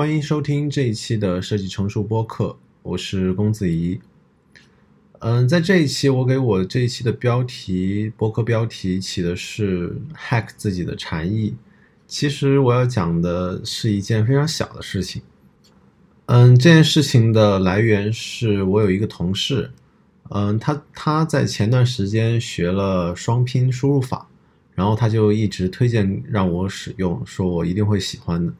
欢迎收听这一期的设计成熟播客，我是公子怡。嗯，在这一期，我给我这一期的标题播客标题起的是 “hack 自己的禅意”。其实我要讲的是一件非常小的事情。嗯，这件事情的来源是我有一个同事，嗯，他他在前段时间学了双拼输入法，然后他就一直推荐让我使用，说我一定会喜欢的。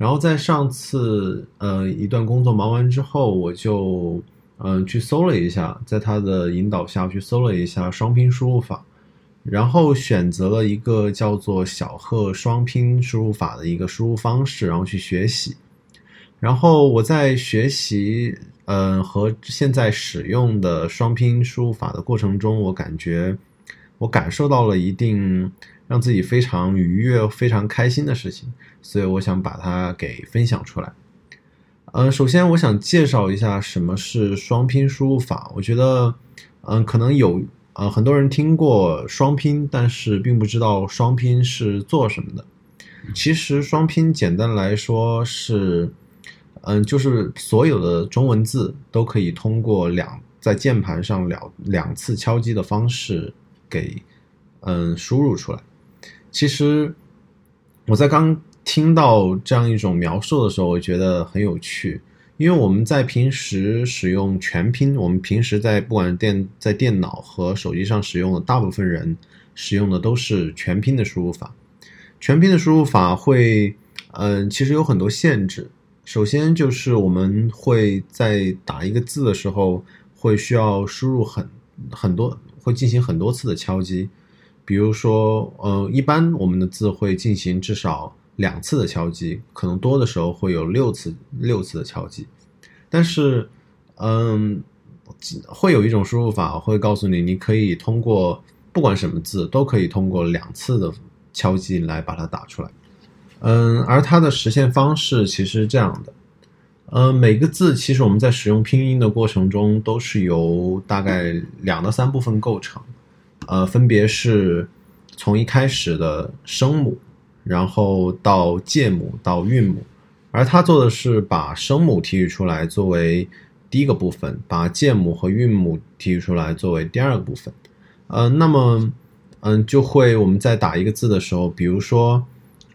然后在上次呃一段工作忙完之后，我就嗯去搜了一下，在他的引导下去搜了一下双拼输入法，然后选择了一个叫做小贺双拼输入法的一个输入方式，然后去学习。然后我在学习嗯和现在使用的双拼输入法的过程中，我感觉我感受到了一定。让自己非常愉悦、非常开心的事情，所以我想把它给分享出来。嗯，首先我想介绍一下什么是双拼输入法。我觉得，嗯，可能有呃很多人听过双拼，但是并不知道双拼是做什么的。其实双拼简单来说是，嗯，就是所有的中文字都可以通过两在键盘上两两次敲击的方式给嗯输入出来。其实我在刚听到这样一种描述的时候，我觉得很有趣，因为我们在平时使用全拼，我们平时在不管电在电脑和手机上使用的大部分人使用的都是全拼的输入法。全拼的输入法会，嗯，其实有很多限制。首先就是我们会在打一个字的时候，会需要输入很很多，会进行很多次的敲击。比如说，呃，一般我们的字会进行至少两次的敲击，可能多的时候会有六次六次的敲击。但是，嗯，会有一种输入法会告诉你，你可以通过不管什么字都可以通过两次的敲击来把它打出来。嗯，而它的实现方式其实是这样的，嗯，每个字其实我们在使用拼音的过程中都是由大概两到三部分构成。呃，分别是从一开始的声母，然后到介母到韵母，而他做的是把声母提取出来作为第一个部分，把介母和韵母提取出来作为第二个部分。呃，那么，嗯，就会我们在打一个字的时候，比如说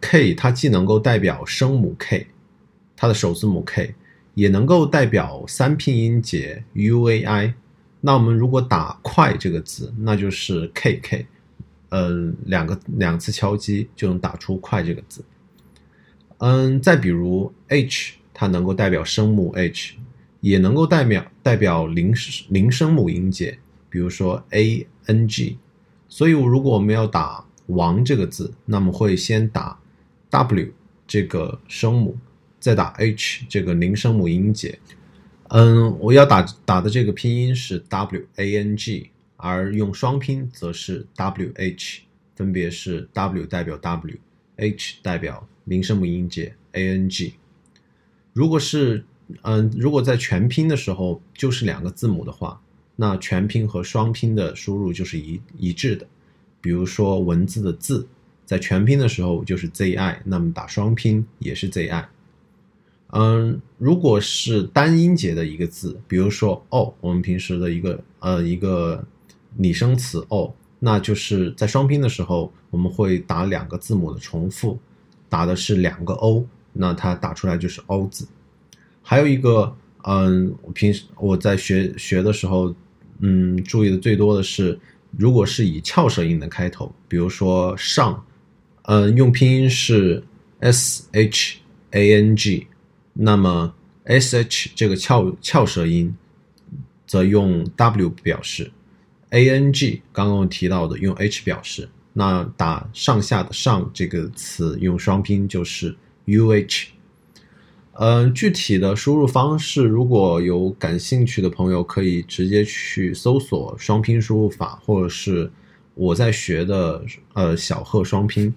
K，它既能够代表声母 K，它的首字母 K，也能够代表三拼音节 U A I。那我们如果打“快”这个字，那就是 “k k”，嗯，两个两次敲击就能打出“快”这个字。嗯，再比如 “h”，它能够代表声母 “h”，也能够代表代表零零声母音节，比如说 “a n g”。所以，如果我们要打“王”这个字，那么会先打 “w” 这个声母，再打 “h” 这个零声母音节。嗯，我要打打的这个拼音是 W A N G，而用双拼则是 W H，分别是 W 代表 W，H 代表零声母音节 A N G。如果是嗯，如果在全拼的时候就是两个字母的话，那全拼和双拼的输入就是一一致的。比如说文字的字，在全拼的时候就是 Z I，那么打双拼也是 Z I。嗯，如果是单音节的一个字，比如说“哦”，我们平时的一个呃一个拟声词“哦”，那就是在双拼的时候，我们会打两个字母的重复，打的是两个 “o”，那它打出来就是 “o” 字。还有一个，嗯，平时我在学学的时候，嗯，注意的最多的是，如果是以翘舌音的开头，比如说“上”，嗯，用拼音是 “s h a n g”。那么 s h 这个翘翘舌音，则用 w 表示；a n g 刚刚提到的用 h 表示。那打上下的上这个词用双拼就是 u h。嗯，具体的输入方式，如果有感兴趣的朋友，可以直接去搜索双拼输入法，或者是我在学的呃小贺双拼。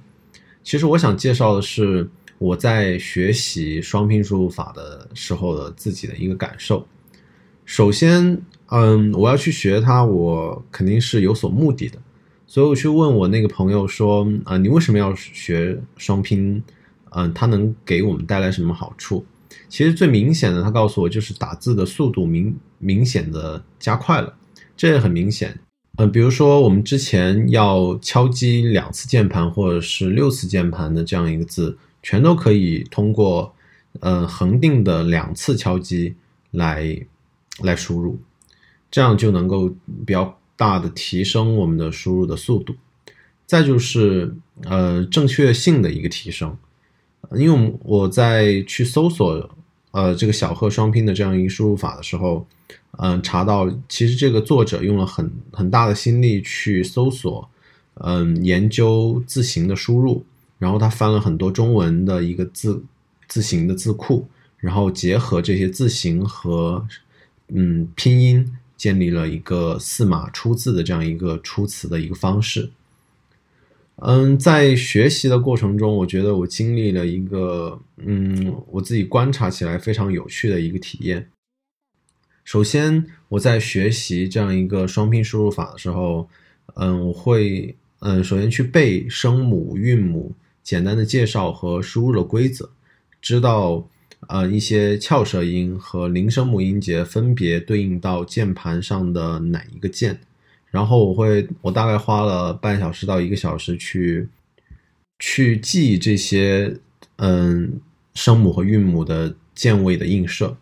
其实我想介绍的是。我在学习双拼输入法的时候的自己的一个感受，首先，嗯，我要去学它，我肯定是有所目的的，所以我去问我那个朋友说，啊，你为什么要学双拼？嗯，它能给我们带来什么好处？其实最明显的，它告诉我就是打字的速度明明显的加快了，这也很明显。嗯，比如说我们之前要敲击两次键盘或者是六次键盘的这样一个字，全都可以通过呃恒定的两次敲击来来输入，这样就能够比较大的提升我们的输入的速度。再就是呃正确性的一个提升，因为我们我在去搜索呃这个小贺双拼的这样一个输入法的时候。嗯，查到其实这个作者用了很很大的心力去搜索，嗯，研究字形的输入，然后他翻了很多中文的一个字字形的字库，然后结合这些字形和嗯拼音，建立了一个四码出字的这样一个出词的一个方式。嗯，在学习的过程中，我觉得我经历了一个嗯，我自己观察起来非常有趣的一个体验。首先，我在学习这样一个双拼输入法的时候，嗯，我会嗯，首先去背声母、韵母，简单的介绍和输入的规则，知道呃一些翘舌音和零声母音节分别对应到键盘上的哪一个键，然后我会我大概花了半小时到一个小时去去记这些嗯声母和韵母的键位的映射。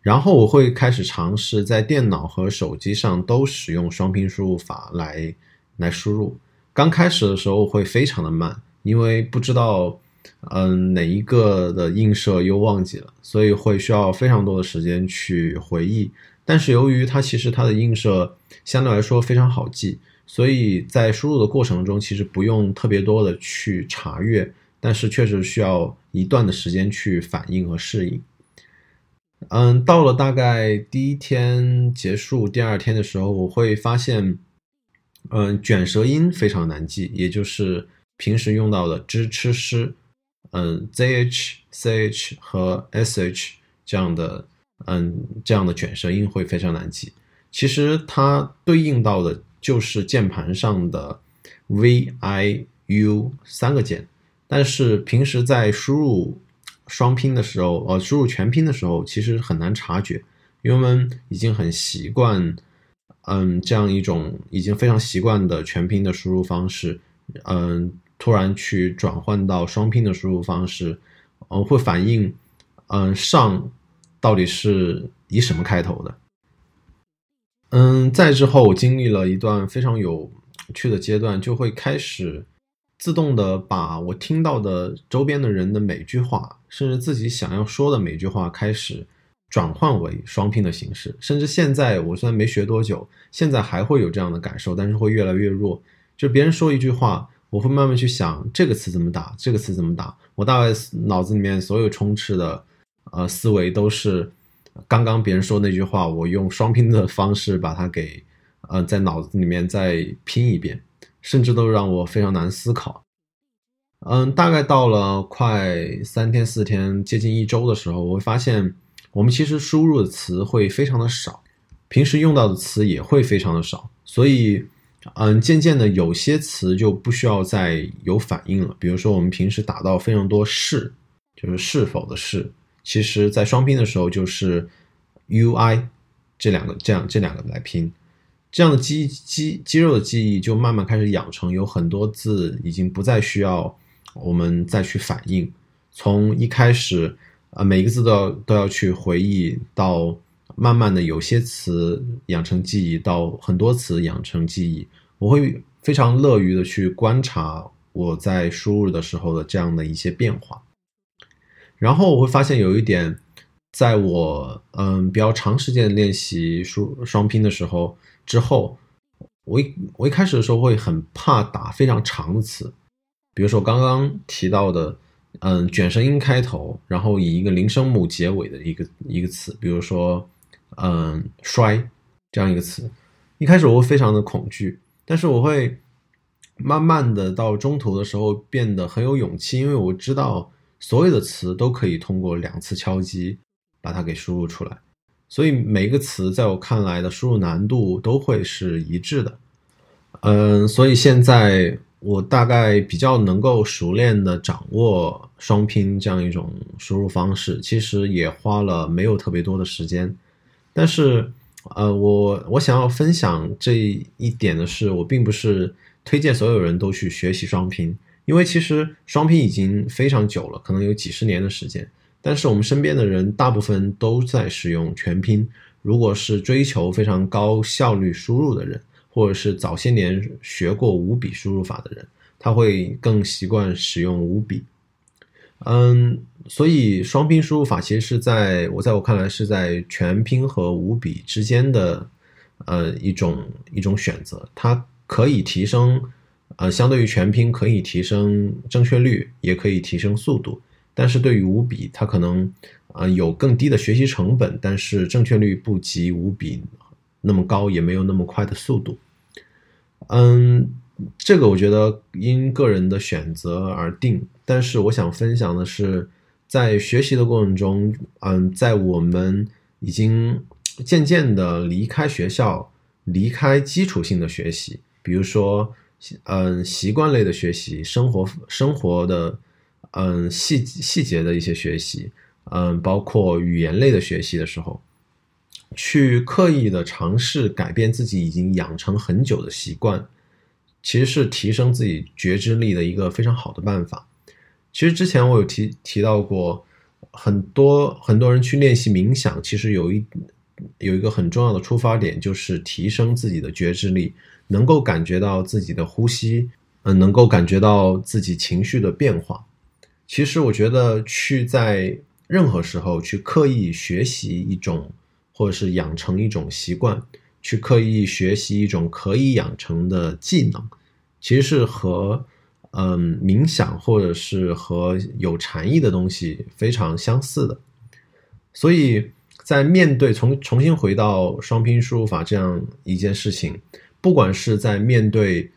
然后我会开始尝试在电脑和手机上都使用双拼输入法来来输入。刚开始的时候会非常的慢，因为不知道嗯哪一个的映射又忘记了，所以会需要非常多的时间去回忆。但是由于它其实它的映射相对来说非常好记，所以在输入的过程中其实不用特别多的去查阅，但是确实需要一段的时间去反应和适应。嗯，到了大概第一天结束，第二天的时候，我会发现，嗯，卷舌音非常难记，也就是平时用到的 zh、ch、sh，嗯，zh、ch 和 sh 这样的，嗯，这样的卷舌音会非常难记。其实它对应到的就是键盘上的 v、i、u 三个键，但是平时在输入。双拼的时候，呃，输入全拼的时候，其实很难察觉，因为我们已经很习惯，嗯，这样一种已经非常习惯的全拼的输入方式，嗯，突然去转换到双拼的输入方式，嗯，会反映，嗯，上到底是以什么开头的？嗯，再之后我经历了一段非常有趣的阶段，就会开始。自动的把我听到的周边的人的每句话，甚至自己想要说的每句话，开始转换为双拼的形式。甚至现在我虽然没学多久，现在还会有这样的感受，但是会越来越弱。就别人说一句话，我会慢慢去想这个词怎么打，这个词怎么打。我大概脑子里面所有充斥的呃思维都是刚刚别人说那句话，我用双拼的方式把它给呃在脑子里面再拼一遍。甚至都让我非常难思考。嗯，大概到了快三天四天，接近一周的时候，我会发现我们其实输入的词会非常的少，平时用到的词也会非常的少。所以，嗯，渐渐的有些词就不需要再有反应了。比如说，我们平时打到非常多是，就是是否的是，其实在双拼的时候就是 u i 这两个这样这两个来拼。这样的肌肌肌肉的记忆就慢慢开始养成，有很多字已经不再需要我们再去反应。从一开始，呃，每一个字都要都要去回忆，到慢慢的有些词养成记忆，到很多词养成记忆，我会非常乐于的去观察我在输入的时候的这样的一些变化。然后我会发现有一点，在我嗯比较长时间练习输双拼的时候。之后，我一我一开始的时候会很怕打非常长的词，比如说刚刚提到的，嗯，卷舌音开头，然后以一个零声母结尾的一个一个词，比如说，嗯，衰这样一个词，一开始我会非常的恐惧，但是我会慢慢的到中途的时候变得很有勇气，因为我知道所有的词都可以通过两次敲击把它给输入出来。所以每一个词在我看来的输入难度都会是一致的，嗯，所以现在我大概比较能够熟练的掌握双拼这样一种输入方式，其实也花了没有特别多的时间。但是，呃，我我想要分享这一点的是，我并不是推荐所有人都去学习双拼，因为其实双拼已经非常久了，可能有几十年的时间。但是我们身边的人大部分都在使用全拼。如果是追求非常高效率输入的人，或者是早些年学过五笔输入法的人，他会更习惯使用五笔。嗯，所以双拼输入法其实是在我在我看来是在全拼和五笔之间的呃一种一种选择。它可以提升呃相对于全拼可以提升正确率，也可以提升速度。但是对于五笔，它可能呃有更低的学习成本，但是正确率不及五笔那么高，也没有那么快的速度。嗯，这个我觉得因个人的选择而定。但是我想分享的是，在学习的过程中，嗯，在我们已经渐渐的离开学校，离开基础性的学习，比如说嗯习惯类的学习，生活生活的。嗯，细细节的一些学习，嗯，包括语言类的学习的时候，去刻意的尝试改变自己已经养成很久的习惯，其实是提升自己觉知力的一个非常好的办法。其实之前我有提提到过，很多很多人去练习冥想，其实有一有一个很重要的出发点，就是提升自己的觉知力，能够感觉到自己的呼吸，嗯，能够感觉到自己情绪的变化。其实我觉得，去在任何时候去刻意学习一种，或者是养成一种习惯，去刻意学习一种可以养成的技能，其实是和嗯冥想或者是和有禅意的东西非常相似的。所以在面对重重新回到双拼输入法这样一件事情，不管是在面对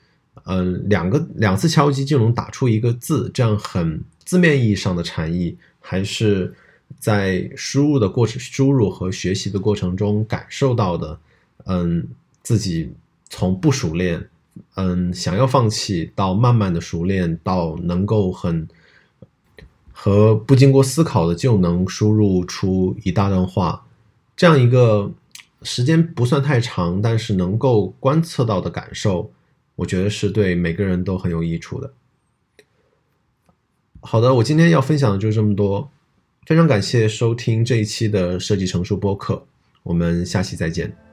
嗯两个两次敲击就能打出一个字这样很。字面意义上的禅意，还是在输入的过程、输入和学习的过程中感受到的。嗯，自己从不熟练，嗯，想要放弃，到慢慢的熟练，到能够很和不经过思考的就能输入出一大段话，这样一个时间不算太长，但是能够观测到的感受，我觉得是对每个人都很有益处的。好的，我今天要分享的就是这么多，非常感谢收听这一期的设计成熟播客，我们下期再见。